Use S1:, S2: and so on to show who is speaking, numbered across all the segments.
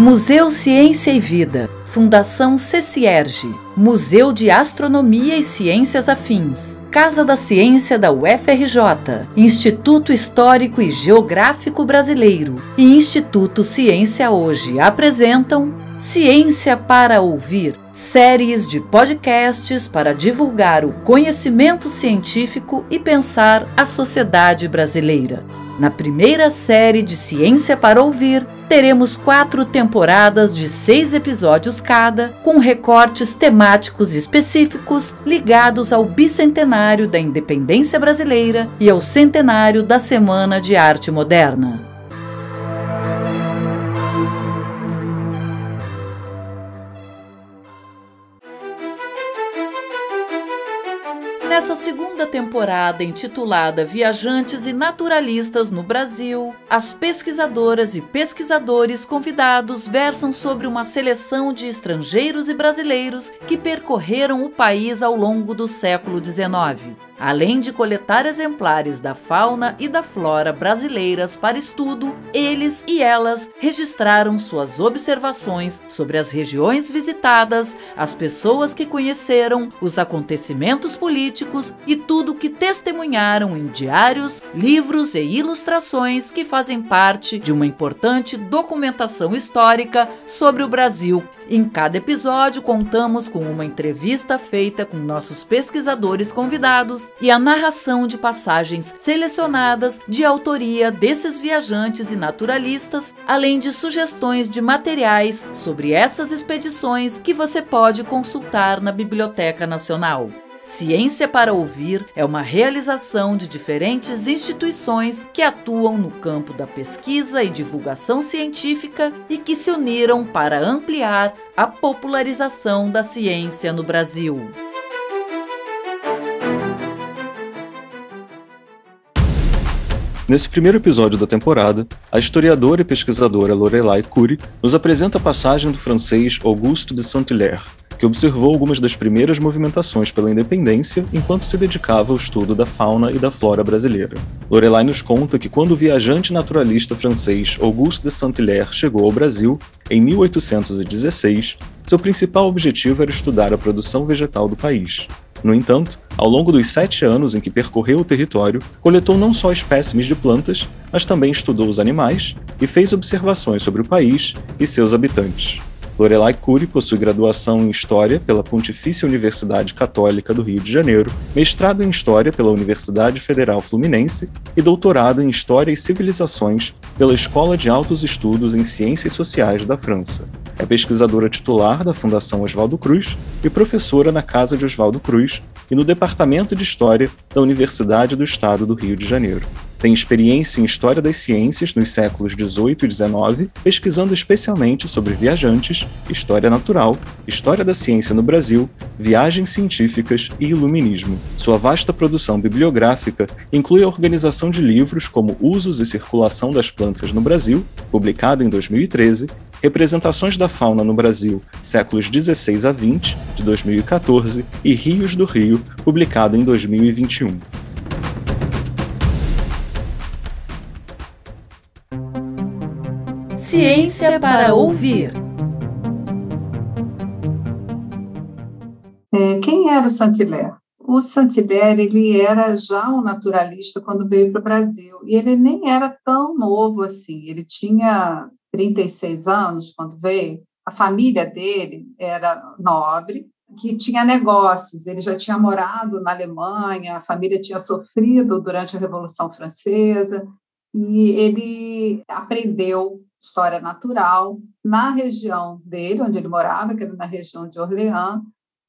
S1: Museu Ciência e Vida, Fundação CECIERGE, Museu de Astronomia e Ciências Afins, Casa da Ciência da UFRJ, Instituto Histórico e Geográfico Brasileiro. E Instituto Ciência Hoje apresentam Ciência para Ouvir, séries de podcasts para divulgar o conhecimento científico e pensar a sociedade brasileira. Na primeira série de Ciência para Ouvir, teremos quatro temporadas de seis episódios cada, com recortes temáticos específicos ligados ao bicentenário da independência brasileira e ao centenário da Semana de Arte Moderna. Nessa segunda temporada, intitulada Viajantes e Naturalistas no Brasil, as pesquisadoras e pesquisadores convidados versam sobre uma seleção de estrangeiros e brasileiros que percorreram o país ao longo do século XIX Além de coletar exemplares da fauna e da flora brasileiras para estudo, eles e elas registraram suas observações sobre as regiões visitadas, as pessoas que conheceram, os acontecimentos políticos e tudo que testemunharam em diários, livros e ilustrações que fazem parte de uma importante documentação histórica sobre o Brasil em cada episódio, contamos com uma entrevista feita com nossos pesquisadores convidados e a narração de passagens selecionadas de autoria desses viajantes e naturalistas, além de sugestões de materiais sobre essas expedições que você pode consultar na Biblioteca Nacional. Ciência para Ouvir é uma realização de diferentes instituições que atuam no campo da pesquisa e divulgação científica e que se uniram para ampliar a popularização da ciência no Brasil.
S2: Nesse primeiro episódio da temporada, a historiadora e pesquisadora Lorelai Curie nos apresenta a passagem do francês Auguste de Saint-Hilaire, que observou algumas das primeiras movimentações pela independência enquanto se dedicava ao estudo da fauna e da flora brasileira. Lorelai nos conta que quando o viajante naturalista francês Auguste de Saint-Hilaire chegou ao Brasil, em 1816, seu principal objetivo era estudar a produção vegetal do país. No entanto, ao longo dos sete anos em que percorreu o território, coletou não só espécimes de plantas, mas também estudou os animais e fez observações sobre o país e seus habitantes. Lorelai Cury possui graduação em História pela Pontifícia Universidade Católica do Rio de Janeiro, mestrado em História pela Universidade Federal Fluminense e doutorado em História e Civilizações pela Escola de Altos Estudos em Ciências Sociais da França. É pesquisadora titular da Fundação Oswaldo Cruz e professora na Casa de Oswaldo Cruz e no Departamento de História da Universidade do Estado do Rio de Janeiro. Tem experiência em História das Ciências nos séculos XVIII e XIX, pesquisando especialmente sobre viajantes, história natural, história da ciência no Brasil, viagens científicas e iluminismo. Sua vasta produção bibliográfica inclui a organização de livros como Usos e Circulação das Plantas no Brasil, publicado em 2013, Representações da Fauna no Brasil, séculos 16 a 20, de 2014, e Rios do Rio, publicado em 2021.
S1: Ciência para ouvir.
S3: É, quem era o Saint-Hilaire? O Saint-Hilaire ele era já um naturalista quando veio para o Brasil e ele nem era tão novo assim. Ele tinha 36 anos quando veio. A família dele era nobre, que tinha negócios. Ele já tinha morado na Alemanha, a família tinha sofrido durante a Revolução Francesa e ele aprendeu história natural na região dele, onde ele morava, que era na região de Orleans,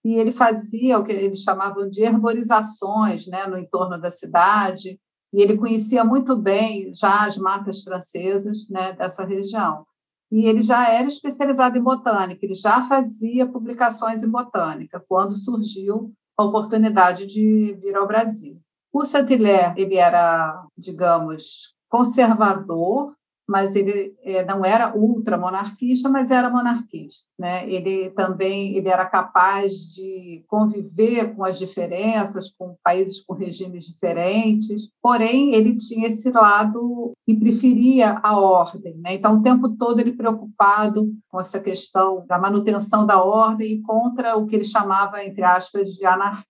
S3: e ele fazia o que eles chamavam de herborizações né, no entorno da cidade, e ele conhecia muito bem já as matas francesas né, dessa região. E ele já era especializado em botânica, ele já fazia publicações em botânica, quando surgiu a oportunidade de vir ao Brasil. O Saint-Hilaire, ele era, digamos, conservador, mas ele é, não era ultramonarquista, mas era monarquista. Né? Ele também ele era capaz de conviver com as diferenças, com países com regimes diferentes, porém ele tinha esse lado e preferia a ordem. Né? Então, o tempo todo ele preocupado com essa questão da manutenção da ordem e contra o que ele chamava, entre aspas, de anarquia,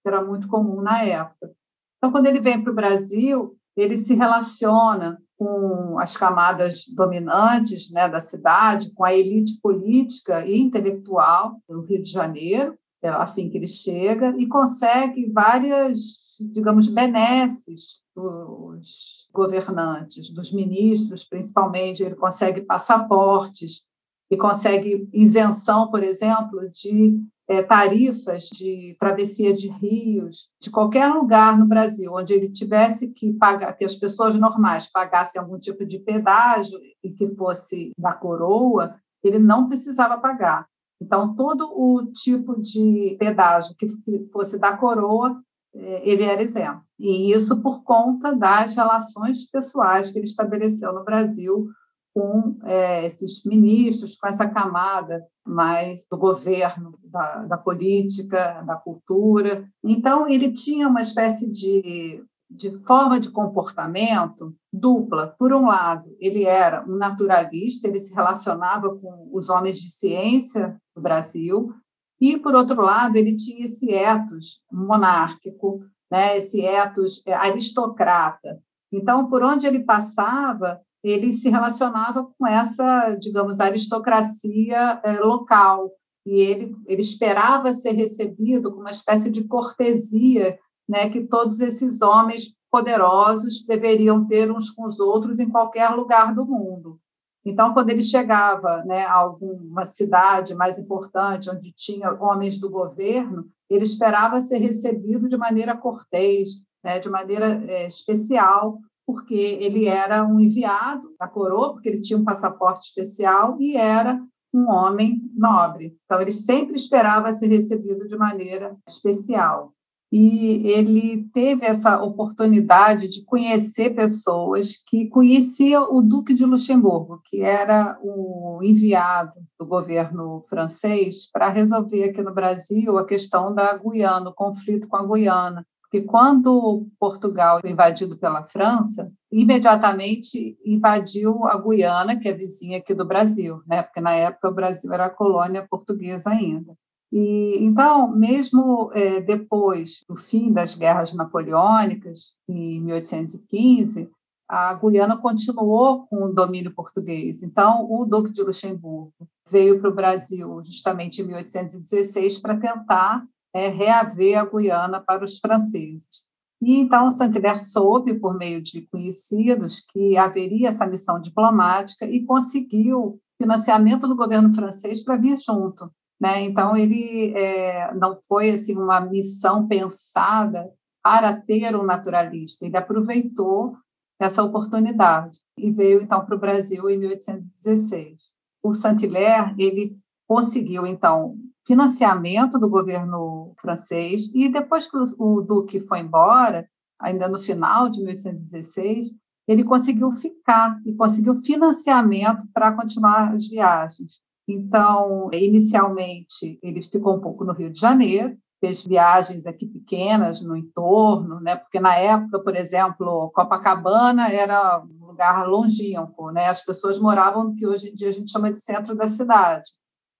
S3: que era muito comum na época. Então, quando ele vem para o Brasil, ele se relaciona com as camadas dominantes né, da cidade, com a elite política e intelectual do Rio de Janeiro, é assim que ele chega, e consegue várias, digamos, benesses dos governantes, dos ministros, principalmente. Ele consegue passaportes e consegue isenção, por exemplo, de é, tarifas de travessia de rios, de qualquer lugar no Brasil, onde ele tivesse que pagar, que as pessoas normais pagassem algum tipo de pedágio e que fosse da coroa, ele não precisava pagar. Então, todo o tipo de pedágio que fosse da coroa, é, ele era isento. E isso por conta das relações pessoais que ele estabeleceu no Brasil com é, esses ministros, com essa camada mais do governo, da, da, política, da cultura. Então, ele tinha uma espécie de, de forma de comportamento dupla. Por um lado, ele era um naturalista, ele se relacionava com os homens de ciência do Brasil, e, por outro lado, ele tinha esse ethos monárquico, né, esse ethos é, aristocrata. Então, por onde ele passava, ele se relacionava com essa, digamos, aristocracia é, local e ele, ele esperava ser recebido com uma espécie de cortesia, né, que todos esses homens poderosos deveriam ter uns com os outros em qualquer lugar do mundo. Então, quando ele chegava né, a alguma cidade mais importante, onde tinha homens do governo, ele esperava ser recebido de maneira cortês, né, de maneira é, especial, porque ele era um enviado da coroa, porque ele tinha um passaporte especial e era um homem nobre. Então, ele sempre esperava ser recebido de maneira especial. E ele teve essa oportunidade de conhecer pessoas que conheciam o Duque de Luxemburgo, que era o enviado do governo francês para resolver aqui no Brasil a questão da Guiana, o conflito com a Guiana que quando Portugal foi invadido pela França, imediatamente invadiu a Guiana, que é vizinha aqui do Brasil, né? porque na época o Brasil era colônia portuguesa ainda. E então, mesmo é, depois do fim das guerras napoleônicas, em 1815, a Guiana continuou com o domínio português. Então, o Duque de Luxemburgo veio para o Brasil justamente em 1816 para tentar é, reaver a Guiana para os franceses. E então Saint-Hilaire soube, por meio de conhecidos, que haveria essa missão diplomática e conseguiu financiamento do governo francês para vir junto. Né? Então, ele é, não foi assim uma missão pensada para ter um naturalista, ele aproveitou essa oportunidade e veio então para o Brasil em 1816. O Saint-Hilaire ele conseguiu então financiamento do governo francês, e depois que o Duque foi embora, ainda no final de 1816, ele conseguiu ficar e conseguiu financiamento para continuar as viagens. Então, inicialmente, ele ficou um pouco no Rio de Janeiro, fez viagens aqui pequenas no entorno, né? Porque na época, por exemplo, Copacabana era um lugar longínquo, né? As pessoas moravam no que hoje em dia a gente chama de centro da cidade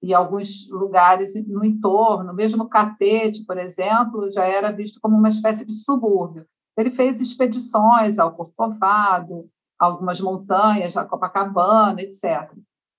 S3: e alguns lugares no entorno, mesmo Catete, por exemplo, já era visto como uma espécie de subúrbio. Ele fez expedições ao Corcovado, algumas montanhas, a Copacabana, etc.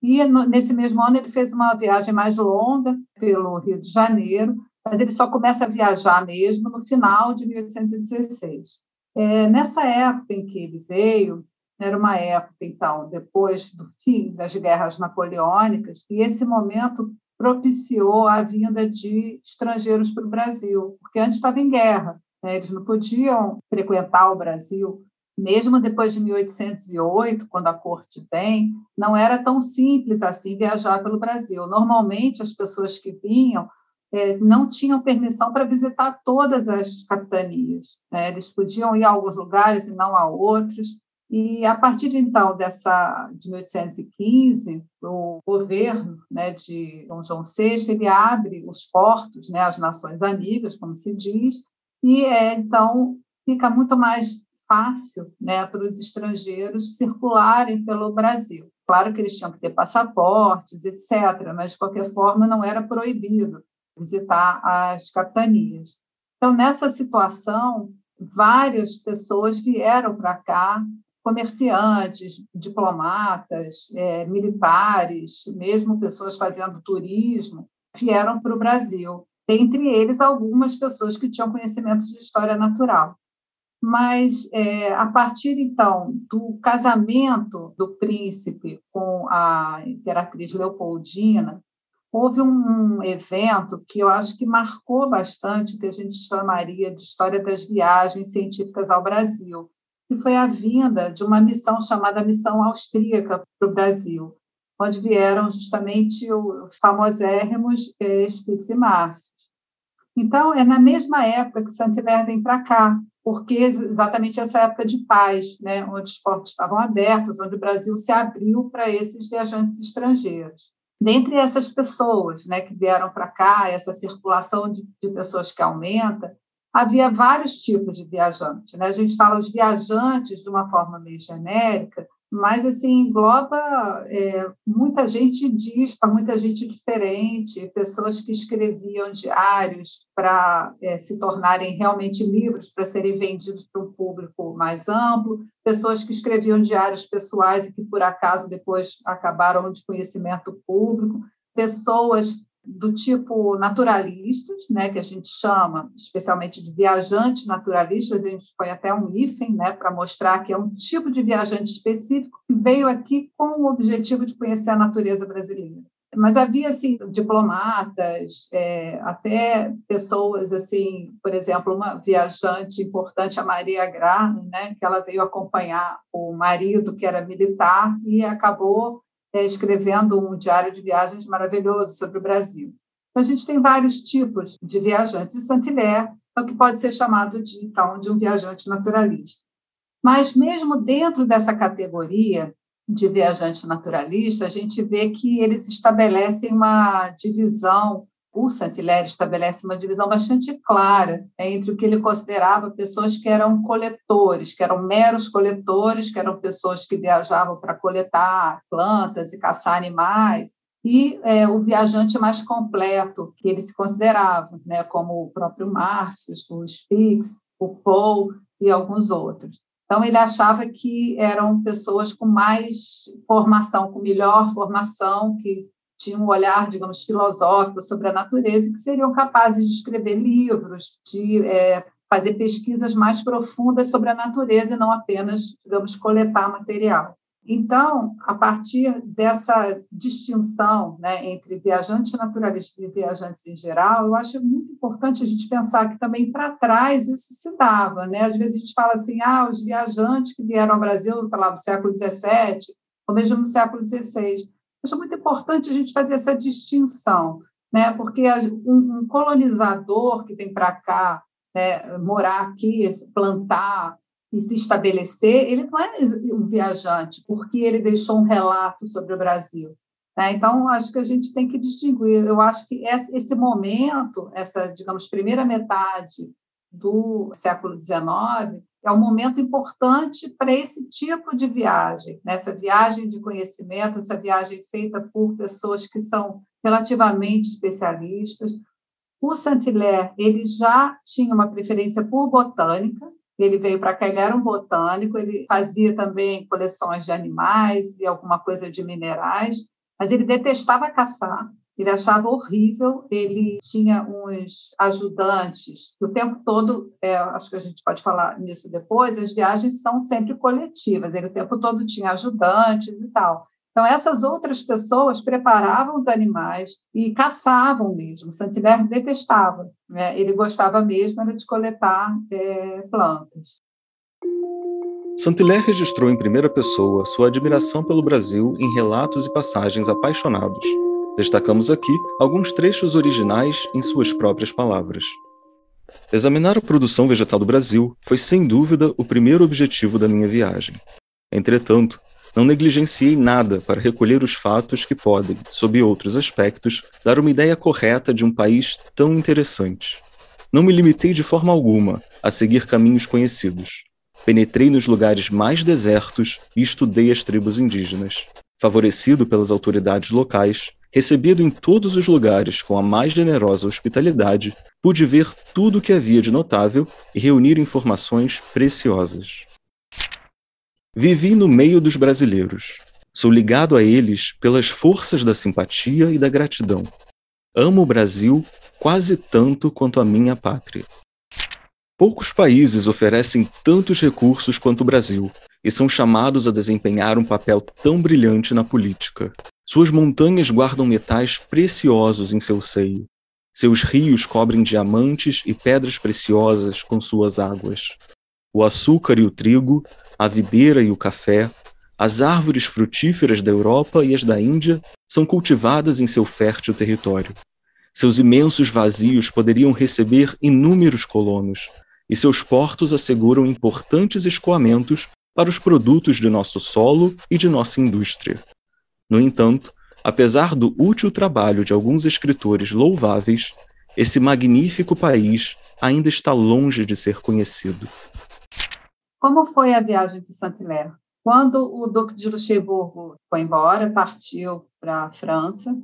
S3: E nesse mesmo ano ele fez uma viagem mais longa pelo Rio de Janeiro, mas ele só começa a viajar mesmo no final de 1816. É, nessa época em que ele veio, era uma época, então, depois do fim das guerras napoleônicas, e esse momento propiciou a vinda de estrangeiros para o Brasil, porque antes estava em guerra, né? eles não podiam frequentar o Brasil. Mesmo depois de 1808, quando a corte vem, não era tão simples assim viajar pelo Brasil. Normalmente, as pessoas que vinham é, não tinham permissão para visitar todas as capitanias. Né? Eles podiam ir a alguns lugares e não a outros. E a partir então dessa de 1815, o governo né, de Dom João VI ele abre os portos, né, as nações amigas, como se diz, e é, então fica muito mais fácil né, para os estrangeiros circularem pelo Brasil. Claro que eles tinham que ter passaportes, etc., mas de qualquer forma não era proibido visitar as capitanias. Então, nessa situação, várias pessoas vieram para cá comerciantes, diplomatas, é, militares, mesmo pessoas fazendo turismo, vieram para o Brasil. Entre eles, algumas pessoas que tinham conhecimento de história natural. Mas, é, a partir, então, do casamento do príncipe com a imperatriz Leopoldina, houve um evento que eu acho que marcou bastante o que a gente chamaria de história das viagens científicas ao Brasil, que foi a vinda de uma missão chamada Missão Austríaca para o Brasil, onde vieram justamente os famosérrimos eh, Spitz e Márcios. Então, é na mesma época que Saint-Hilaire vem para cá, porque exatamente essa época de paz, né, onde os portos estavam abertos, onde o Brasil se abriu para esses viajantes estrangeiros. Dentre essas pessoas né, que vieram para cá, essa circulação de, de pessoas que aumenta, havia vários tipos de viajante. Né? A gente fala os viajantes de uma forma meio genérica, mas assim engloba é, muita gente diz para muita gente diferente, pessoas que escreviam diários para é, se tornarem realmente livros para serem vendidos para um público mais amplo, pessoas que escreviam diários pessoais e que por acaso depois acabaram de conhecimento público, pessoas do tipo naturalistas, né, que a gente chama especialmente de viajantes naturalistas, a gente põe até um hífen né, para mostrar que é um tipo de viajante específico que veio aqui com o objetivo de conhecer a natureza brasileira. Mas havia assim diplomatas, é, até pessoas assim, por exemplo, uma viajante importante, a Maria Grano, né, que ela veio acompanhar o marido que era militar e acabou é, escrevendo um diário de viagens maravilhoso sobre o Brasil. Então, a gente tem vários tipos de viajantes. E Saint-Hilaire é o que pode ser chamado de, então, de um viajante naturalista. Mas, mesmo dentro dessa categoria de viajante naturalista, a gente vê que eles estabelecem uma divisão o Saint-Hilaire estabelece uma divisão bastante clara entre o que ele considerava pessoas que eram coletores, que eram meros coletores, que eram pessoas que viajavam para coletar plantas e caçar animais, e é, o viajante mais completo, que ele se considerava, né, como o próprio Márcio, o Spix, o Paul e alguns outros. Então, ele achava que eram pessoas com mais formação, com melhor formação, que tinham um olhar, digamos, filosófico sobre a natureza e que seriam capazes de escrever livros, de é, fazer pesquisas mais profundas sobre a natureza e não apenas, digamos, coletar material. Então, a partir dessa distinção né, entre viajantes naturalistas e viajantes em geral, eu acho muito importante a gente pensar que também para trás isso se dava. Né? Às vezes a gente fala assim, ah, os viajantes que vieram ao Brasil, sei lá, do século XVII, ou mesmo no século XVI, Acho muito importante a gente fazer essa distinção, né? porque um, colonizador que vem para cá, né, morar aqui, plantar e se estabelecer, ele não é um viajante, porque ele deixou um relato sobre o Brasil. Né? Então, acho que a gente tem que distinguir. Eu acho que esse momento, essa, digamos, primeira metade do século XIX, é um momento importante para esse tipo de viagem, nessa viagem de conhecimento, essa viagem feita por pessoas que são relativamente especialistas. O Saint-Hilaire, ele já tinha uma preferência por botânica, ele veio para cá, ele era um botânico, ele fazia também coleções de animais e alguma coisa de minerais, mas ele detestava caçar, ele achava horrível, ele tinha uns ajudantes, o tempo todo, é, acho que a gente pode falar nisso depois, as viagens são sempre coletivas, ele o tempo todo tinha ajudantes e tal. Então, essas outras pessoas preparavam os animais e caçavam mesmo. Saint-Hilaire detestava, né? ele gostava mesmo era de coletar é, plantas.
S2: Saint-Hilaire registrou em primeira pessoa sua admiração pelo Brasil em relatos e passagens apaixonados. Destacamos aqui alguns trechos originais em suas próprias palavras. Examinar a produção vegetal do Brasil foi sem dúvida o primeiro objetivo da minha viagem. Entretanto, não negligenciei nada para recolher os fatos que podem, sob outros aspectos, dar uma ideia correta de um país tão interessante. Não me limitei de forma alguma a seguir caminhos conhecidos. Penetrei nos lugares mais desertos e estudei as tribos indígenas. Favorecido pelas autoridades locais, recebido em todos os lugares com a mais generosa hospitalidade, pude ver tudo o que havia de notável e reunir informações preciosas. Vivi no meio dos brasileiros. Sou ligado a eles pelas forças da simpatia e da gratidão. Amo o Brasil quase tanto quanto a minha pátria. Poucos países oferecem tantos recursos quanto o Brasil e são chamados a desempenhar um papel tão brilhante na política. Suas montanhas guardam metais preciosos em seu seio. Seus rios cobrem diamantes e pedras preciosas com suas águas o açúcar e o trigo, a videira e o café, as árvores frutíferas da Europa e as da Índia são cultivadas em seu fértil território. Seus imensos vazios poderiam receber inúmeros colonos, e seus portos asseguram importantes escoamentos para os produtos de nosso solo e de nossa indústria. No entanto, apesar do útil trabalho de alguns escritores louváveis, esse magnífico país ainda está longe de ser conhecido.
S3: Como foi a viagem de Saint-Hilaire? Quando o Duque de Luxemburgo foi embora, partiu para a França,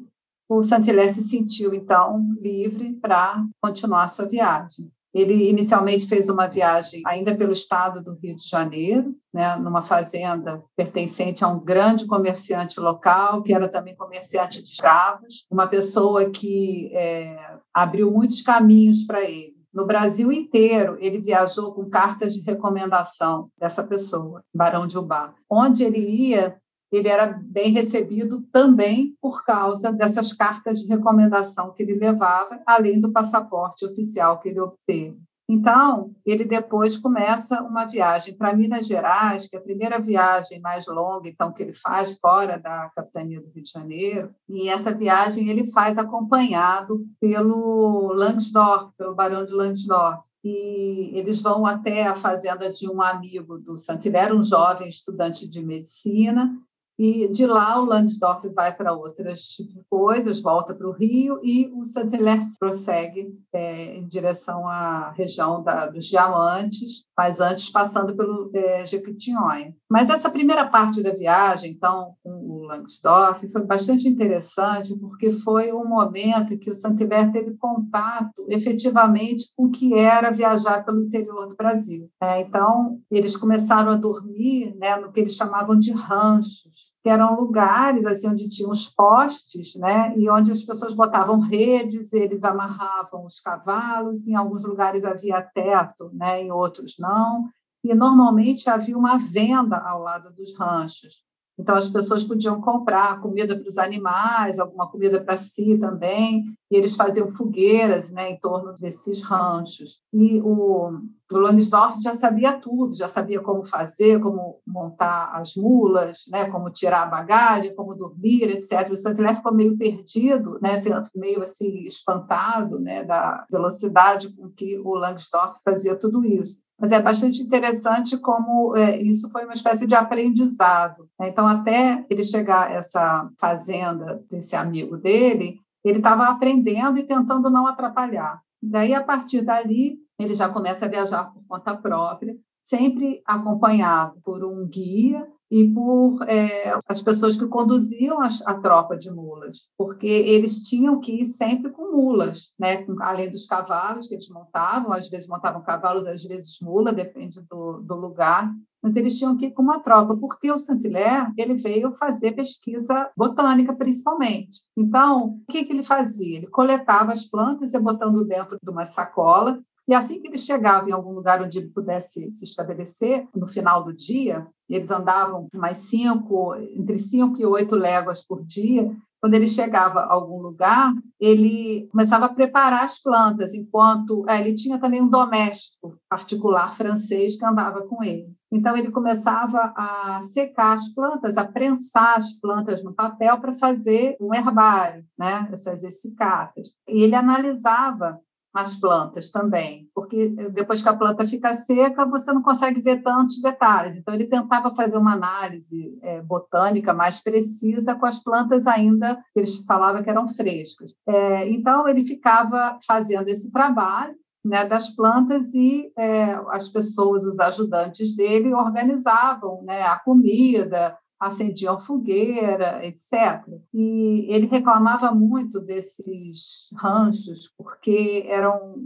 S3: o Saint-Hilaire se sentiu, então, livre para continuar sua viagem. Ele inicialmente fez uma viagem ainda pelo estado do Rio de Janeiro, né, numa fazenda pertencente a um grande comerciante local, que era também comerciante de escravos, uma pessoa que é, abriu muitos caminhos para ele. No Brasil inteiro, ele viajou com cartas de recomendação dessa pessoa, Barão de Ubá. Onde ele ia, ele era bem recebido também por causa dessas cartas de recomendação que ele levava, além do passaporte oficial que ele obteve. Então, ele depois começa uma viagem para Minas Gerais, que é a primeira viagem mais longa então que ele faz fora da capitania do Rio de Janeiro, e essa viagem ele faz acompanhado pelo Langsdorff, pelo Barão de Langsdorff. E eles vão até a fazenda de um amigo do Santilera, um jovem estudante de medicina, e de lá o Langsdorff vai para outras coisas, volta para o Rio e o Saint-Hilaire prossegue é, em direção à região da, dos Diamantes, mas antes passando pelo é, Jequitinhonha. Mas essa primeira parte da viagem, então, com o Langsdorff, foi bastante interessante porque foi um momento em que o Saint-Hilaire teve contato efetivamente com o que era viajar pelo interior do Brasil. É, então, eles começaram a dormir né, no que eles chamavam de ranchos, que eram lugares assim onde tinham os postes, né, e onde as pessoas botavam redes, eles amarravam os cavalos, em alguns lugares havia teto, né, em outros não, e normalmente havia uma venda ao lado dos ranchos. Então, as pessoas podiam comprar comida para os animais, alguma comida para si também, e eles faziam fogueiras né, em torno desses ranchos. E o, o Lansdorff já sabia tudo, já sabia como fazer, como montar as mulas, né, como tirar a bagagem, como dormir, etc. O Saint-Hilaire ficou meio perdido, né, meio assim espantado né, da velocidade com que o Langsdorff fazia tudo isso. Mas é bastante interessante como é, isso foi uma espécie de aprendizado. Né? Então, até ele chegar a essa fazenda desse amigo dele, ele estava aprendendo e tentando não atrapalhar. Daí, a partir dali, ele já começa a viajar por conta própria, sempre acompanhado por um guia e por é, as pessoas que conduziam a, a, tropa de mulas, porque eles tinham que ir sempre com mulas, né? além dos cavalos que eles montavam, às vezes montavam cavalos, às vezes mula, depende do, do lugar, mas eles tinham que ir com uma tropa, porque o Saint-Hilaire ele veio fazer pesquisa botânica, principalmente. Então, o que, que ele fazia? Ele coletava as plantas e botando dentro de uma sacola, e assim que ele chegava em algum lugar onde ele pudesse se estabelecer, no final do dia, eles andavam mais cinco, entre cinco e oito léguas por dia. Quando ele chegava a algum lugar, ele começava a preparar as plantas, enquanto é, ele tinha também um doméstico particular francês que andava com ele. Então, ele começava a secar as plantas, a prensar as plantas no papel para fazer um herbário, né? essas essicatas. E ele analisava as plantas também, porque depois que a planta fica seca, você não consegue ver tantos detalhes. Então, ele tentava fazer uma análise é, botânica mais precisa com as plantas ainda que eles falavam que eram frescas. É, então, ele ficava fazendo esse trabalho né, das plantas e é, as pessoas, os ajudantes dele, organizavam né, a comida, acendiam fogueira, etc. E ele reclamava muito desses ranchos, porque eram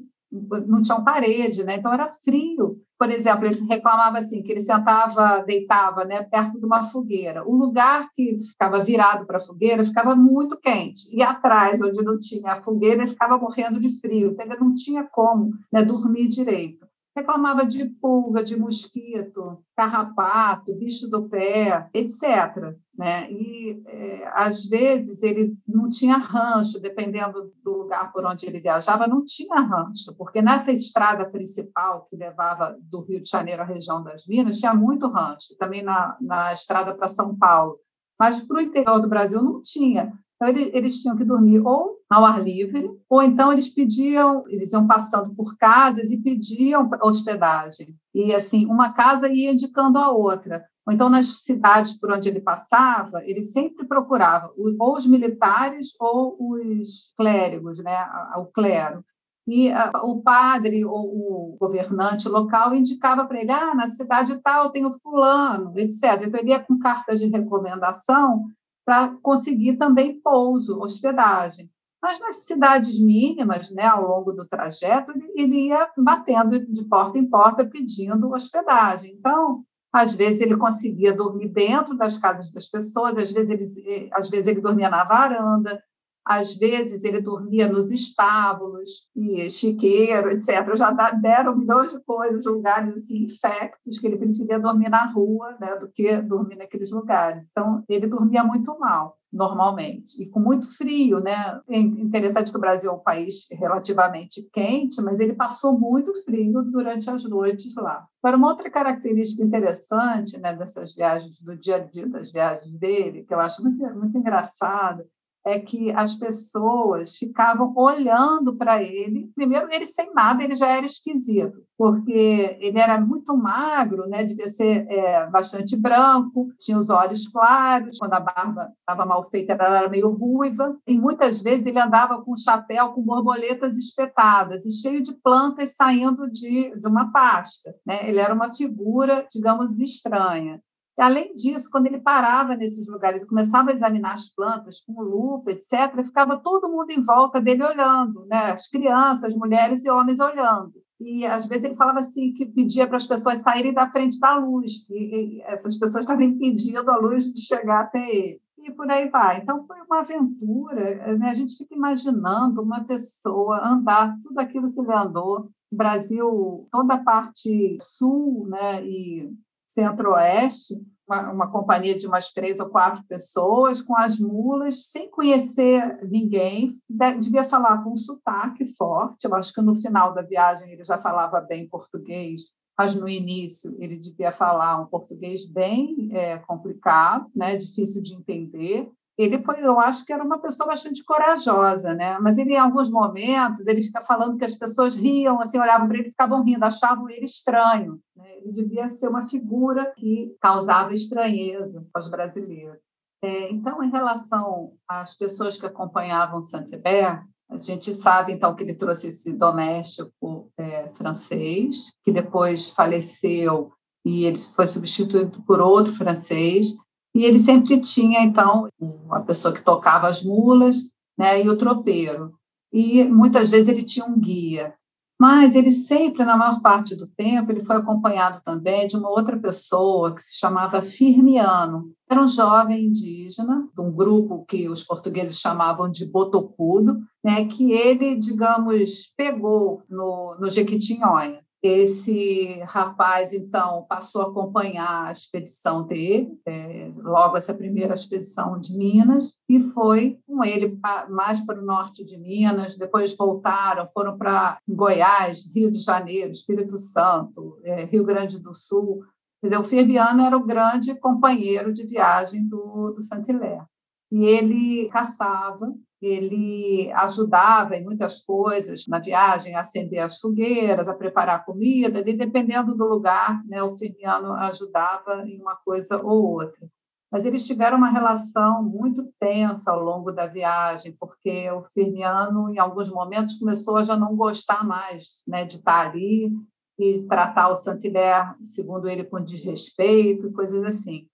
S3: não tinham parede, né? Então era frio. Por exemplo, ele reclamava assim que ele sentava, deitava, né, perto de uma fogueira. O lugar que ficava virado para a fogueira ficava muito quente e atrás, onde não tinha a fogueira, ele ficava morrendo de frio. Então ele não tinha como né, dormir direito reclamava de pulga, de mosquito, carrapato, bicho do pé, etc. Né? E, é, às vezes, ele não tinha rancho, dependendo do lugar por onde ele viajava, não tinha rancho, porque nessa estrada principal que levava do Rio de Janeiro à região das Minas, tinha muito rancho, também na, na estrada para São Paulo. Mas para o interior do Brasil não tinha. Então, eles, eles, tinham que dormir ou ao ar livre, ou então eles pediam, eles iam passando por casas e pediam hospedagem. E, assim, uma casa ia indicando a outra. Ou então, nas cidades por onde ele passava, ele sempre procurava ou os militares ou os clérigos, né? o clero. E o padre ou o governante local indicava para ele: ah, na cidade tal tem o fulano, etc. Então, ele ia com cartas de recomendação para conseguir também pouso, hospedagem. Mas nas cidades mínimas, né, ao longo do trajeto, ele, ia batendo de porta em porta pedindo hospedagem. Então, às vezes ele conseguia dormir dentro das casas das pessoas, às vezes ele, às vezes ele dormia na varanda, às vezes ele dormia nos estábulos e chiqueiro, etc. Já deram milhões de coisas, lugares assim, infectos, que ele preferia dormir na rua né, do que dormir naqueles lugares. Então, ele dormia muito mal, normalmente, e com muito frio. Né? É interessante que o Brasil é um país relativamente quente, mas ele passou muito frio durante as noites lá. Agora, uma outra característica interessante né, dessas viagens, do dia a dia das viagens dele, que eu acho muito, muito engraçado, é que as pessoas ficavam olhando para ele. Primeiro, ele sem nada, ele já era esquisito, porque ele era muito magro, né? devia ser é, bastante branco, tinha os olhos claros, quando a barba estava mal feita, ela era meio ruiva, e muitas vezes ele andava com chapéu com borboletas espetadas e cheio de plantas saindo de, de uma pasta. Né? Ele era uma figura, digamos, estranha. Além disso, quando ele parava nesses lugares e começava a examinar as plantas com lupa, etc., ficava todo mundo em volta dele olhando, né? as crianças, mulheres e homens olhando. E às vezes ele falava assim que pedia para as pessoas saírem da frente da luz, e essas pessoas estavam impedindo a luz de chegar até ele. E por aí vai. Então foi uma aventura. Né? A gente fica imaginando uma pessoa andar tudo aquilo que ele andou. Brasil, toda a parte sul né, e centro-oeste, uma, uma, companhia de umas três ou quatro pessoas, com as mulas, sem conhecer ninguém, devia falar com um sotaque forte. Eu acho que no final da viagem ele já falava bem português, mas no início ele devia falar um português bem é, complicado, né, difícil de entender ele foi, eu acho que era uma pessoa bastante corajosa, né? Mas ele, em alguns momentos, ele fica falando que as pessoas riam, assim, olhavam para ele e ficavam rindo, achavam ele estranho. Né? Ele devia ser uma figura que causava estranheza aos brasileiros. É, então, em relação às pessoas que acompanhavam Saint-Hubert, a gente sabe, então, que ele trouxe esse doméstico é, francês, que depois faleceu e ele foi substituído por outro francês, e ele sempre tinha, então, a pessoa que tocava as mulas né, e o tropeiro. E muitas vezes ele tinha um guia. Mas ele sempre, na maior parte do tempo, ele foi acompanhado também de uma outra pessoa que se chamava Firmiano. Era um jovem indígena, de um grupo que os portugueses chamavam de Botocudo, né, que ele, digamos, pegou no, no Jequitinhonha. Esse rapaz, então, passou a acompanhar a expedição dele, é, logo essa primeira expedição de Minas, e foi com ele mais para o norte de Minas. Depois voltaram, foram para Goiás, Rio de Janeiro, Espírito Santo, é, Rio Grande do Sul. O Ferbiano era o grande companheiro de viagem do, do Saint-Hilaire. E ele caçava ele ajudava em muitas coisas na viagem, a acender as fogueiras, a preparar comida, e dependendo do lugar, né, o Firmiano ajudava em uma coisa ou outra. Mas eles tiveram uma relação muito tensa ao longo da viagem, porque o Firmiano, em alguns momentos, começou a já não gostar mais né, de estar ali e tratar o Saint-Hilaire, segundo ele, com desrespeito e coisas assim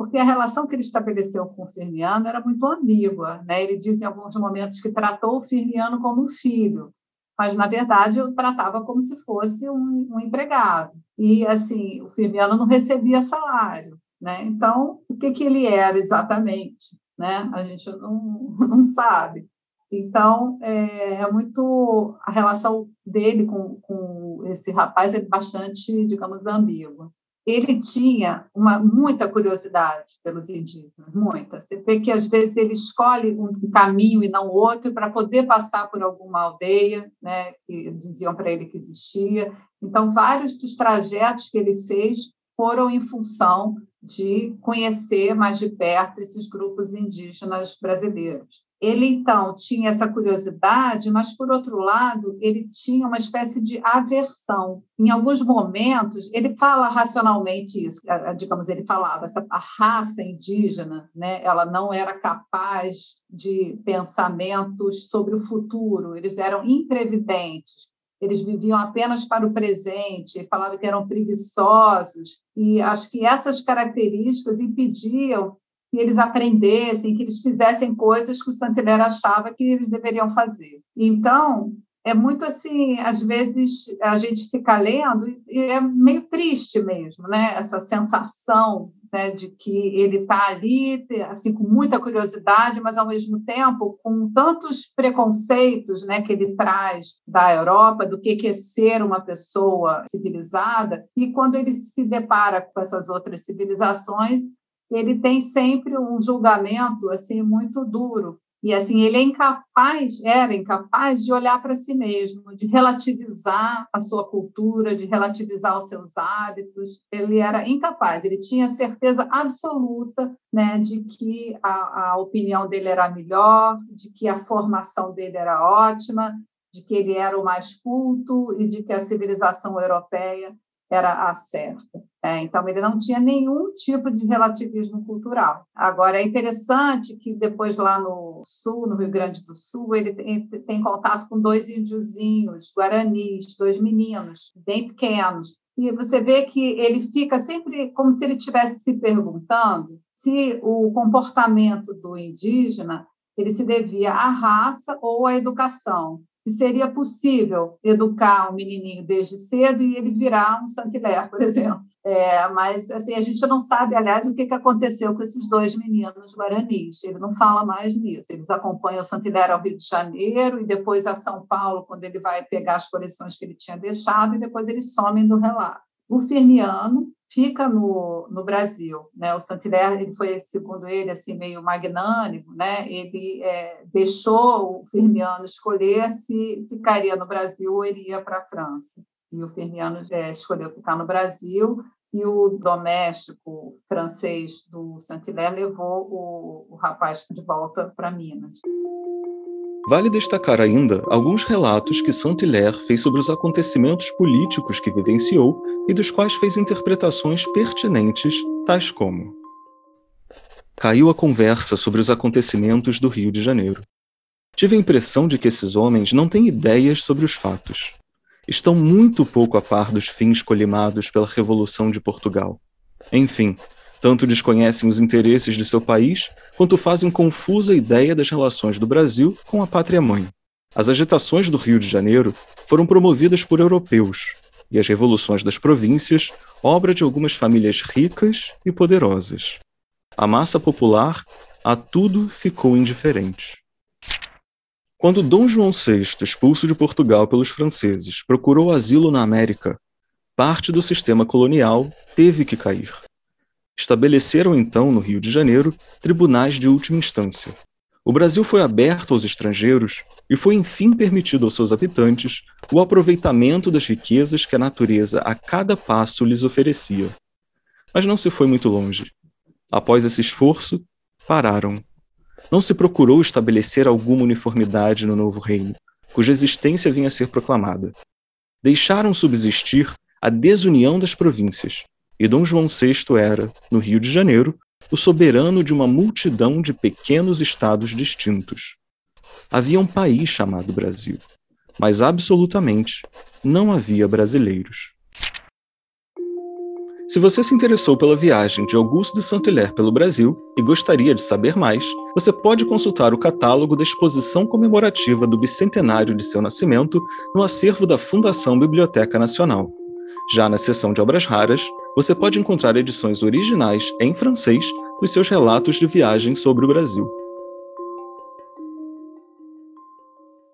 S3: porque a relação que ele estabeleceu com o Firmiano era muito ambígua. Né? Ele diz em alguns momentos que tratou o Firmiano como um filho, mas, na verdade, o tratava como se fosse um, um empregado. E, assim, o Firmiano não recebia salário. Né? Então, o que, que ele era exatamente? Né? A gente não, não sabe. Então, é, é, muito. A relação dele com, com esse rapaz é bastante, digamos, ambígua ele tinha uma muita curiosidade pelos indígenas, muita. Você vê que às vezes ele escolhe um caminho e não outro para poder passar por alguma aldeia, né, que diziam para ele que existia. Então, vários dos trajetos que ele fez foram em função de conhecer mais de perto esses grupos indígenas brasileiros. Ele, então, tinha essa curiosidade, mas, por outro lado, ele tinha uma espécie de aversão. Em alguns momentos, ele fala racionalmente isso, digamos, ele falava, essa, a raça indígena, né, ela não era capaz de pensamentos sobre o futuro, eles eram imprevidentes, eles viviam apenas para o presente, falavam que eram preguiçosos, e acho que essas características impediam que eles aprendessem, que eles fizessem coisas que o Santilera achava que eles deveriam fazer. Então, é muito assim, às vezes a gente fica lendo e é meio triste mesmo, né? Essa sensação né, de que ele está ali, assim, com muita curiosidade, mas ao mesmo tempo com tantos preconceitos, né, que ele traz da Europa, do que é ser uma pessoa civilizada, e quando ele se depara com essas outras civilizações, ele tem sempre um julgamento assim muito duro. E assim ele é incapaz era incapaz de olhar para si mesmo de relativizar a sua cultura de relativizar os seus hábitos. Ele era incapaz. Ele tinha certeza absoluta né de que a, a opinião dele era melhor de que a formação dele era ótima de que ele era o mais culto e de que a civilização europeia era a certa. É, então, ele não tinha nenhum tipo de relativismo cultural. Agora, é interessante que depois, lá no Sul, no Rio Grande do Sul, ele tem, tem contato com dois índiozinhos, guaranis, dois meninos, bem pequenos. E você vê que ele fica sempre como se ele estivesse se perguntando se o comportamento do indígena ele se devia à raça ou à educação se seria possível educar um menininho desde cedo e ele virar um Saint-Hilaire, por exemplo. É, mas assim a gente não sabe, aliás, o que, que aconteceu com esses dois meninos guaranis. Ele não fala mais nisso. Eles acompanham o Saint-Hilaire ao Rio de Janeiro e depois a São Paulo, quando ele vai pegar as coleções que ele tinha deixado, e depois eles somem do relato. O Firmiano fica no, no Brasil. Né? O Saint-Hilaire ele foi, segundo ele, assim meio magnânimo. Né? Ele é, deixou o Firmiano escolher se ficaria no Brasil ou iria para a França. E o Firmiano é, escolheu ficar no Brasil e o doméstico francês do Saint-Hilaire levou o, o rapaz de volta para Minas.
S2: Vale destacar ainda alguns relatos que Saint-Hilaire fez sobre os acontecimentos políticos que vivenciou e dos quais fez interpretações pertinentes, tais como: Caiu a conversa sobre os acontecimentos do Rio de Janeiro. Tive a impressão de que esses homens não têm ideias sobre os fatos. Estão muito pouco a par dos fins colimados pela Revolução de Portugal. Enfim, tanto desconhecem os interesses de seu país, quanto fazem confusa ideia das relações do Brasil com a pátria-mãe. As agitações do Rio de Janeiro foram promovidas por europeus, e as revoluções das províncias, obra de algumas famílias ricas e poderosas. A massa popular a tudo ficou indiferente. Quando Dom João VI, expulso de Portugal pelos franceses, procurou asilo na América, parte do sistema colonial teve que cair. Estabeleceram então, no Rio de Janeiro, tribunais de última instância. O Brasil foi aberto aos estrangeiros e foi enfim permitido aos seus habitantes o aproveitamento das riquezas que a natureza a cada passo lhes oferecia. Mas não se foi muito longe. Após esse esforço, pararam. Não se procurou estabelecer alguma uniformidade no novo reino, cuja existência vinha a ser proclamada. Deixaram subsistir a desunião das províncias, e Dom João VI era, no Rio de Janeiro, o soberano de uma multidão de pequenos estados distintos. Havia um país chamado Brasil, mas absolutamente não havia brasileiros. Se você se interessou pela viagem de Augusto de Saint-Hilaire pelo Brasil e gostaria de saber mais, você pode consultar o catálogo da exposição comemorativa do bicentenário de seu nascimento no acervo da Fundação Biblioteca Nacional. Já na seção de obras raras, você pode encontrar edições originais em francês dos seus relatos de viagem sobre o Brasil.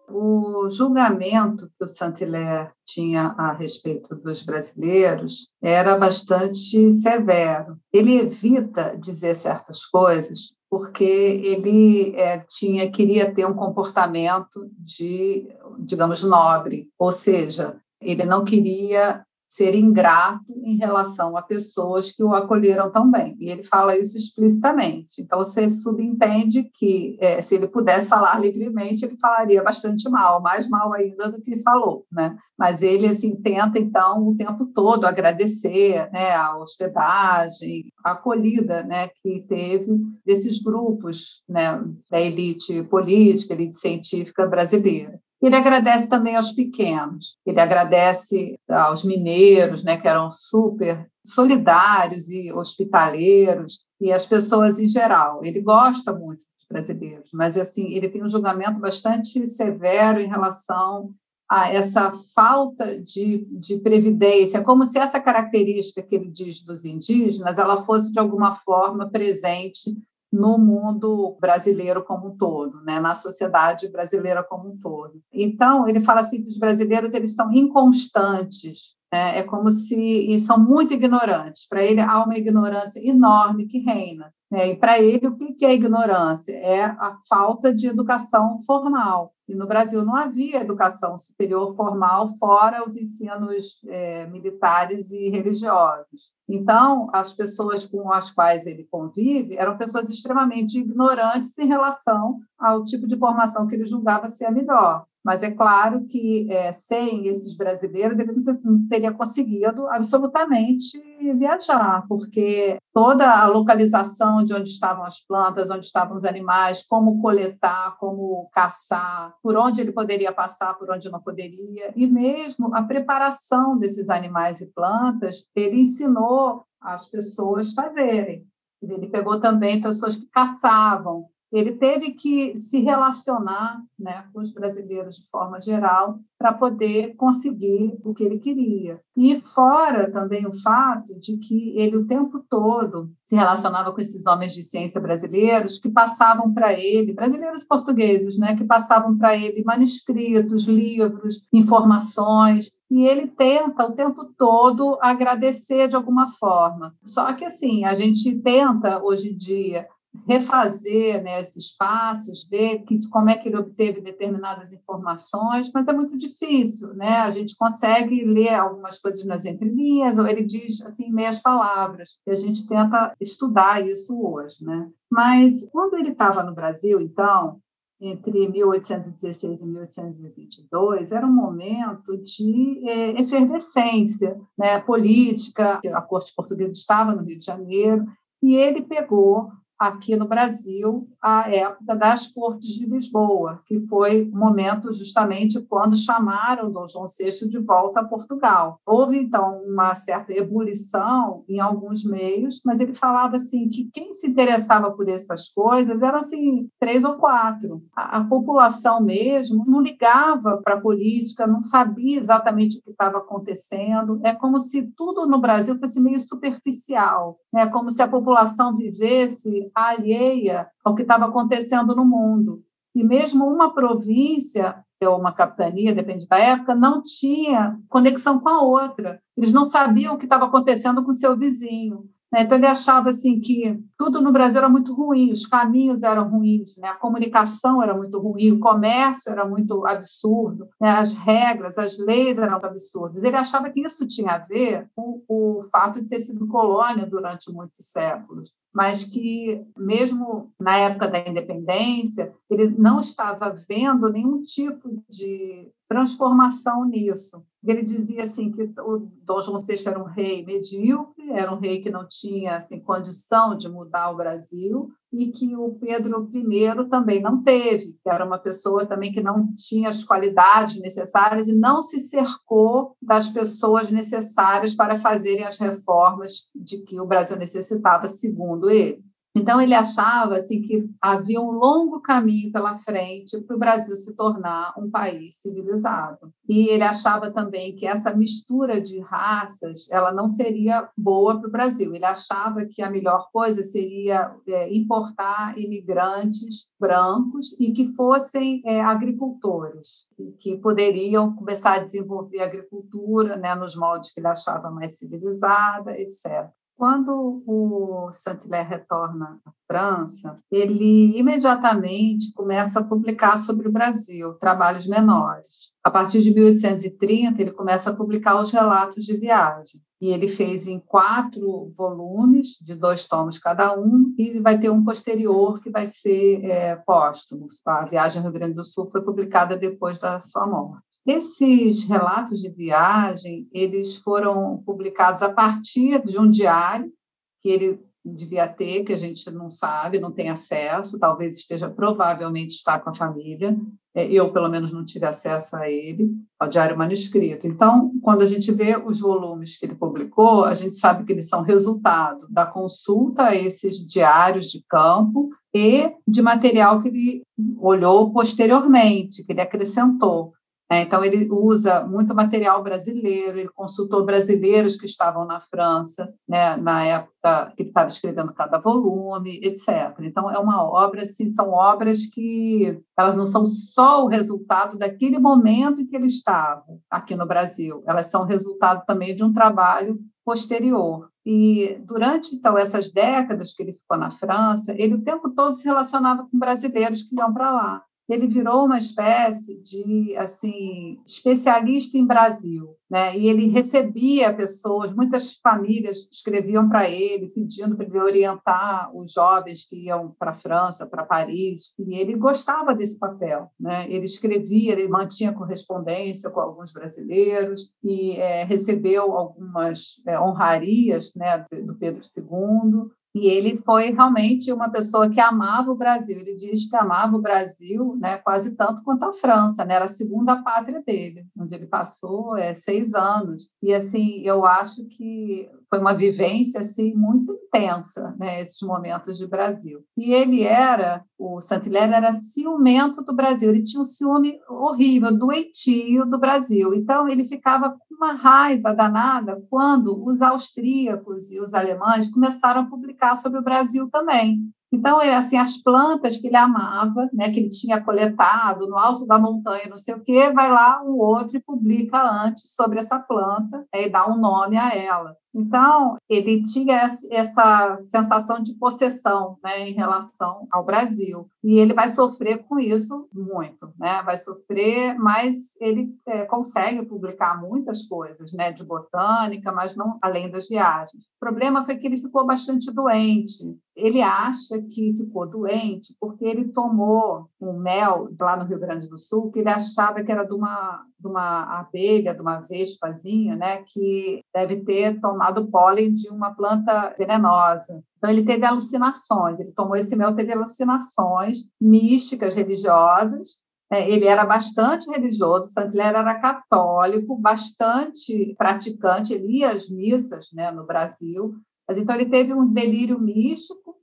S3: O julgamento que o Saint-Hilaire tinha a respeito dos brasileiros era bastante severo. Ele evita dizer certas coisas porque ele é, tinha queria ter um comportamento de, digamos, nobre, ou seja, ele não queria ser ingrato em relação a pessoas que o acolheram tão bem. E ele fala isso explicitamente. Então, você subentende que, é, se ele pudesse falar livremente, ele falaria bastante mal, mais mal ainda do que falou. Né? Mas ele assim, tenta, então, o tempo todo agradecer né, a hospedagem, a acolhida né, que teve desses grupos né, da elite política, elite científica brasileira. Ele agradece também aos pequenos, ele agradece aos mineiros, né, que eram super solidários e hospitaleiros, e às pessoas em geral. Ele gosta muito dos brasileiros, mas assim ele tem um julgamento bastante severo em relação a essa falta de, de previdência, como se essa característica que ele diz dos indígenas ela fosse de alguma forma presente no mundo brasileiro como um todo, né? na sociedade brasileira como um todo. Então, ele fala assim que os brasileiros eles são inconstantes, né? é como se e são muito ignorantes. Para ele há uma ignorância enorme que reina. Né? E para ele, o que é ignorância? É a falta de educação formal. E no Brasil não havia educação superior formal fora os ensinos é, militares e religiosos. Então, as pessoas com as quais ele convive eram pessoas extremamente ignorantes em relação ao tipo de formação que ele julgava ser a melhor. Mas é claro que é, sem esses brasileiros ele não teria conseguido absolutamente viajar, porque toda a localização de onde estavam as plantas, onde estavam os animais, como coletar, como caçar, por onde ele poderia passar, por onde não poderia, e mesmo a preparação desses animais e plantas, ele ensinou as pessoas fazerem. Ele pegou também pessoas que caçavam, ele teve que se relacionar né, com os brasileiros de forma geral para poder conseguir o que ele queria. E fora também o fato de que ele o tempo todo se relacionava com esses homens de ciência brasileiros que passavam para ele, brasileiros portugueses, né, que passavam para ele manuscritos, livros, informações, e ele tenta o tempo todo agradecer de alguma forma. Só que assim, a gente tenta hoje em dia refazer né, esses passos, ver que, como é que ele obteve determinadas informações, mas é muito difícil, né? A gente consegue ler algumas coisas nas entrelinhas, ou ele diz assim meias palavras, e a gente tenta estudar isso hoje, né? Mas quando ele estava no Brasil, então, entre 1816 e 1822 era um momento de é, efervescência né, política. A corte portuguesa estava no Rio de Janeiro e ele pegou aqui no Brasil a época das Cortes de Lisboa, que foi o momento justamente quando chamaram Dom João VI de volta a Portugal. Houve, então, uma certa ebulição em alguns meios, mas ele falava assim que quem se interessava por essas coisas eram assim, três ou quatro. A, a população mesmo não ligava para a política, não sabia exatamente o que estava acontecendo. É como se tudo no Brasil fosse meio superficial, é né? como se a população vivesse alheia ao que estava acontecendo no mundo. E mesmo uma província ou uma capitania, depende da época, não tinha conexão com a outra. Eles não sabiam o que estava acontecendo com seu vizinho. Né? Então, ele achava assim que tudo no Brasil era muito ruim, os caminhos eram ruins, né? a comunicação era muito ruim, o comércio era muito absurdo, né? as regras, as leis eram absurdas. Ele achava que isso tinha a ver com o fato de ter sido colônia durante muitos séculos mas que, mesmo na época da independência, ele não estava vendo nenhum tipo de transformação nisso. Ele dizia assim que o Dom João VI era um rei medíocre, era um rei que não tinha assim, condição de mudar o Brasil, e que o Pedro I também não teve, que era uma pessoa também que não tinha as qualidades necessárias e não se cercou das pessoas necessárias para fazerem as reformas de que o Brasil necessitava, segundo ele. Então, ele achava assim, que havia um longo caminho pela frente para o Brasil se tornar um país civilizado. E ele achava também que essa mistura de raças ela não seria boa para o Brasil. Ele achava que a melhor coisa seria é, importar imigrantes brancos e que fossem é, agricultores, que poderiam começar a desenvolver agricultura né, nos moldes que ele achava mais civilizada, etc. Quando o Saint-Hilaire retorna à França, ele imediatamente começa a publicar sobre o Brasil, trabalhos menores. A partir de 1830, ele começa a publicar os relatos de viagem. E ele fez em quatro volumes, de dois tomos cada um, e vai ter um posterior que vai ser é, póstumo. A Viagem ao Rio Grande do Sul foi publicada depois da sua morte. Esses relatos de viagem, eles foram publicados a partir de um diário que ele devia ter, que a gente não sabe, não tem acesso, talvez esteja, provavelmente está com a família. É, eu, pelo menos, não tive acesso a ele, ao diário manuscrito. Então, quando a gente vê os volumes que ele publicou, a gente sabe que eles são resultado da consulta a esses diários de campo e de material que ele olhou posteriormente, que ele acrescentou. É, então, ele usa muito material brasileiro, ele consultou brasileiros que estavam na França, né, na época que ele estava escrevendo cada volume, etc. Então, é uma obra, assim, são obras que elas não são só o resultado daquele momento em que ele estava aqui no Brasil, elas são resultado também de um trabalho posterior. E durante, então, essas décadas que ele ficou na França, ele o tempo todo se relacionava com brasileiros que iam para lá ele virou uma espécie de assim especialista em Brasil, né? E ele recebia pessoas, muitas famílias escreviam para ele pedindo para ele orientar os jovens que iam para a França, para Paris, e ele gostava desse papel, né? Ele escrevia, ele mantinha correspondência com alguns brasileiros e é, recebeu algumas é, honrarias, né, do Pedro II e ele foi realmente uma pessoa que amava o Brasil. Ele diz que amava o Brasil né, quase tanto quanto a França, né? era a segunda pátria dele, onde ele passou é, seis anos. E, assim, eu acho que foi uma vivência assim muito intensa, né, esses momentos de Brasil. E ele era, o Saint-Hilaire era ciumento do Brasil, ele tinha um ciúme horrível, doentio do Brasil. Então ele ficava com uma raiva danada quando os austríacos e os alemães começaram a publicar sobre o Brasil também. Então, é assim, as plantas que ele amava, né, que ele tinha coletado no alto da montanha, não sei o quê, vai lá um outro e publica antes sobre essa planta é, e dá um nome a ela. Então, ele tinha essa sensação de possessão né, em relação ao Brasil. E ele vai sofrer com isso muito, né? vai sofrer, mas ele é, consegue publicar muitas coisas né, de botânica, mas não além das viagens. O problema foi que ele ficou bastante doente. Ele acha que ficou doente porque ele tomou um mel lá no Rio Grande do Sul, que ele achava que era de uma, de uma abelha, de uma vespazinha, né, que deve ter tomado pólen de uma planta venenosa. Então, ele teve alucinações, ele tomou esse mel, teve alucinações místicas, religiosas, é, ele era bastante religioso, Saint-Hilaire era católico, bastante praticante, ele ia às missas né, no Brasil, então ele teve um delírio místico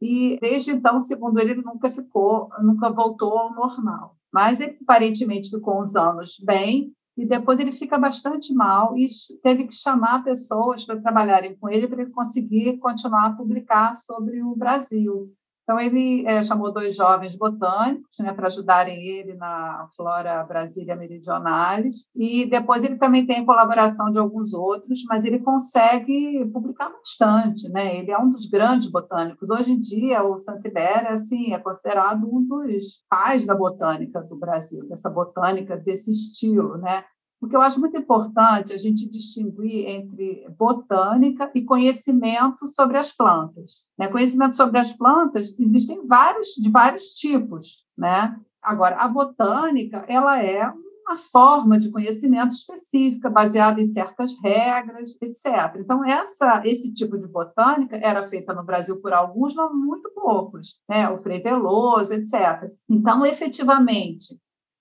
S3: e desde então, segundo ele, ele nunca ficou, nunca voltou ao normal. Mas ele aparentemente ficou uns anos bem e depois ele fica bastante mal e teve que chamar pessoas para trabalharem com ele para ele conseguir continuar a publicar sobre o Brasil. Então, ele é, chamou dois jovens botânicos né, para ajudarem ele na Flora Brasília Meridionalis, e depois ele também tem colaboração de alguns outros, mas ele consegue publicar bastante. Né? Ele é um dos grandes botânicos. Hoje em dia, o Saint-Hilaire assim, é considerado um dos pais da botânica do Brasil, dessa botânica desse estilo. Né? Porque eu acho muito importante a gente distinguir entre botânica e conhecimento sobre as plantas. Né? Conhecimento sobre as plantas existem vários de vários tipos, né? Agora, a botânica ela é uma forma de conhecimento específica, baseada em certas regras, etc. Então, essa, esse tipo de botânica era feita no Brasil por alguns, mas muito poucos, né? o Frei Veloso, etc. Então, efetivamente,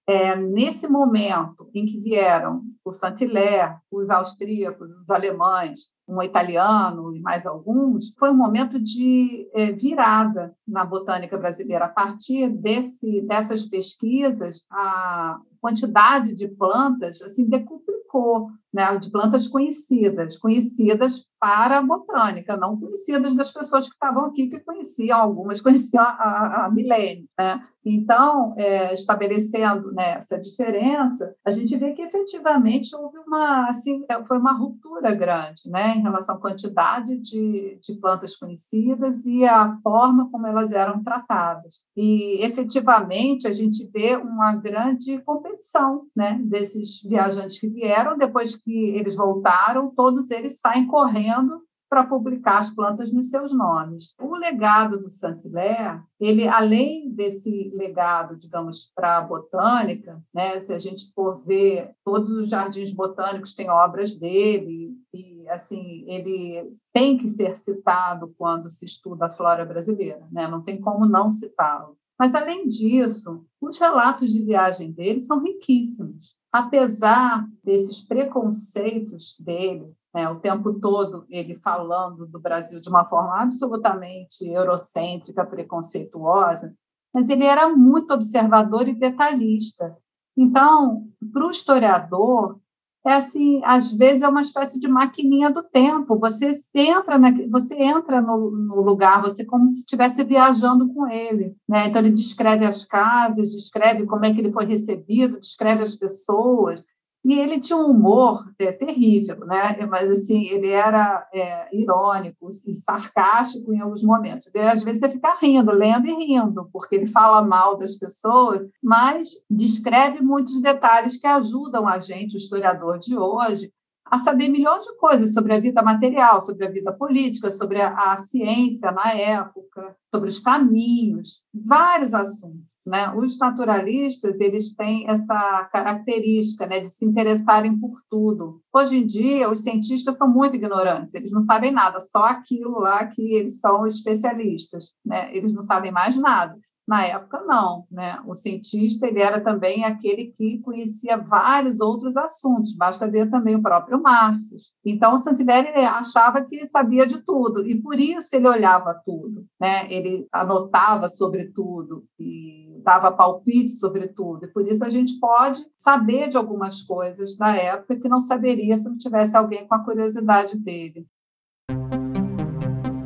S3: é, nesse momento em que vieram o Saint-Hilaire, os austríacos, os alemães, um italiano e mais alguns, foi um momento de é, virada na botânica brasileira. A partir desse, dessas pesquisas, a quantidade de plantas assim decuplicou, né, de plantas conhecidas, conhecidas para a botânica, não conhecidas das pessoas que estavam aqui, que conheciam, algumas conheciam há, milênios. Né? Então, é, estabelecendo né, essa diferença, a gente vê que efetivamente houve uma, assim, é, foi uma ruptura grande né, em relação à quantidade de, de plantas conhecidas e a forma como elas eram tratadas. E efetivamente a gente vê uma grande competição né, desses viajantes que vieram, depois que eles voltaram, todos eles saem correndo para publicar as plantas nos seus nomes. O legado do Saint-Hilaire, ele além desse legado, digamos, para a botânica, né, se a gente for ver, todos os jardins botânicos têm obras dele e assim, ele tem que ser citado quando se estuda a flora brasileira, né? Não tem como não citá-lo. Mas além disso, os relatos de viagem dele são riquíssimos. Apesar desses preconceitos dele né, o tempo todo ele falando do Brasil de uma forma absolutamente eurocêntrica, preconceituosa, mas ele era muito observador e detalhista. Então, para o historiador, é assim, às vezes é uma espécie de maquininha do tempo. Você entra, na, você entra no, no, lugar, você como se estivesse viajando com ele. Né? Então ele descreve as casas, descreve como é que ele foi recebido, descreve as pessoas, e ele tinha um humor é, terrível, né? Mas assim, ele era é, irônico e sarcástico em alguns momentos. E, às vezes você fica rindo, lendo e rindo, porque ele fala mal das pessoas, mas descreve muitos detalhes que ajudam a gente, o historiador de hoje, a saber milhões de coisas sobre a vida material, sobre a vida política, sobre a, a ciência na época, sobre os caminhos, vários assuntos. Né? Os naturalistas eles têm essa característica né, de se interessarem por tudo. Hoje em dia, os cientistas são muito ignorantes, eles não sabem nada, só aquilo lá que eles são especialistas, né? eles não sabem mais nada. Na época, não. Né? O cientista ele era também aquele que conhecia vários outros assuntos, basta ver também o próprio Marcius. Então, o Santileri achava que sabia de tudo, e por isso ele olhava tudo. Né? Ele anotava sobre tudo e dava palpite sobre tudo. E por isso a gente pode saber de algumas coisas da época que não saberia se não tivesse alguém com a curiosidade dele.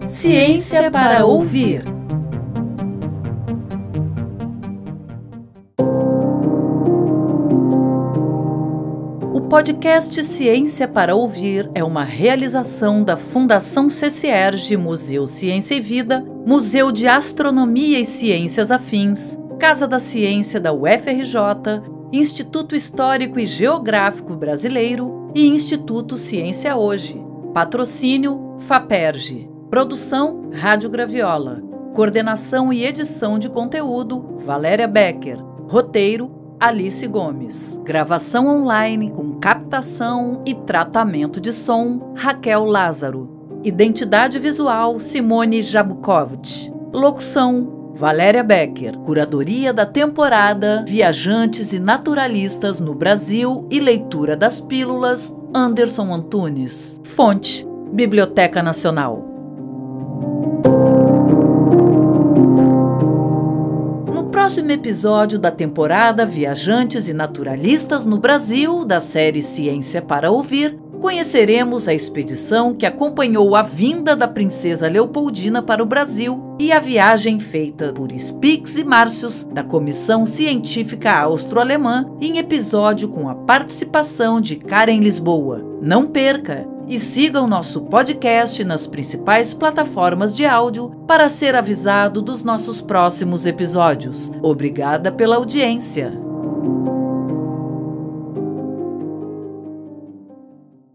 S1: Ciência para ouvir. podcast Ciência para Ouvir é uma realização da Fundação CCERG Museu Ciência e Vida, Museu de Astronomia e Ciências Afins, Casa da Ciência da UFRJ, Instituto Histórico e Geográfico Brasileiro e Instituto Ciência Hoje. Patrocínio FAPERJ. Produção Rádio Graviola. Coordenação e edição de conteúdo Valéria Becker. Roteiro Alice Gomes. Gravação online com captação e tratamento de som Raquel Lázaro. Identidade visual Simone Jabukovic. Locução Valéria Becker. Curadoria da temporada Viajantes e Naturalistas no Brasil e leitura das pílulas Anderson Antunes. Fonte Biblioteca Nacional. próximo episódio da temporada Viajantes e Naturalistas no Brasil, da série Ciência para Ouvir, conheceremos a expedição que acompanhou a vinda da princesa Leopoldina para o Brasil e a viagem feita por Spix e Márcios, da Comissão Científica Austro-Alemã, em episódio com a participação de Karen Lisboa. Não perca! E siga o nosso podcast nas principais plataformas de áudio para ser avisado dos nossos próximos episódios. Obrigada pela audiência!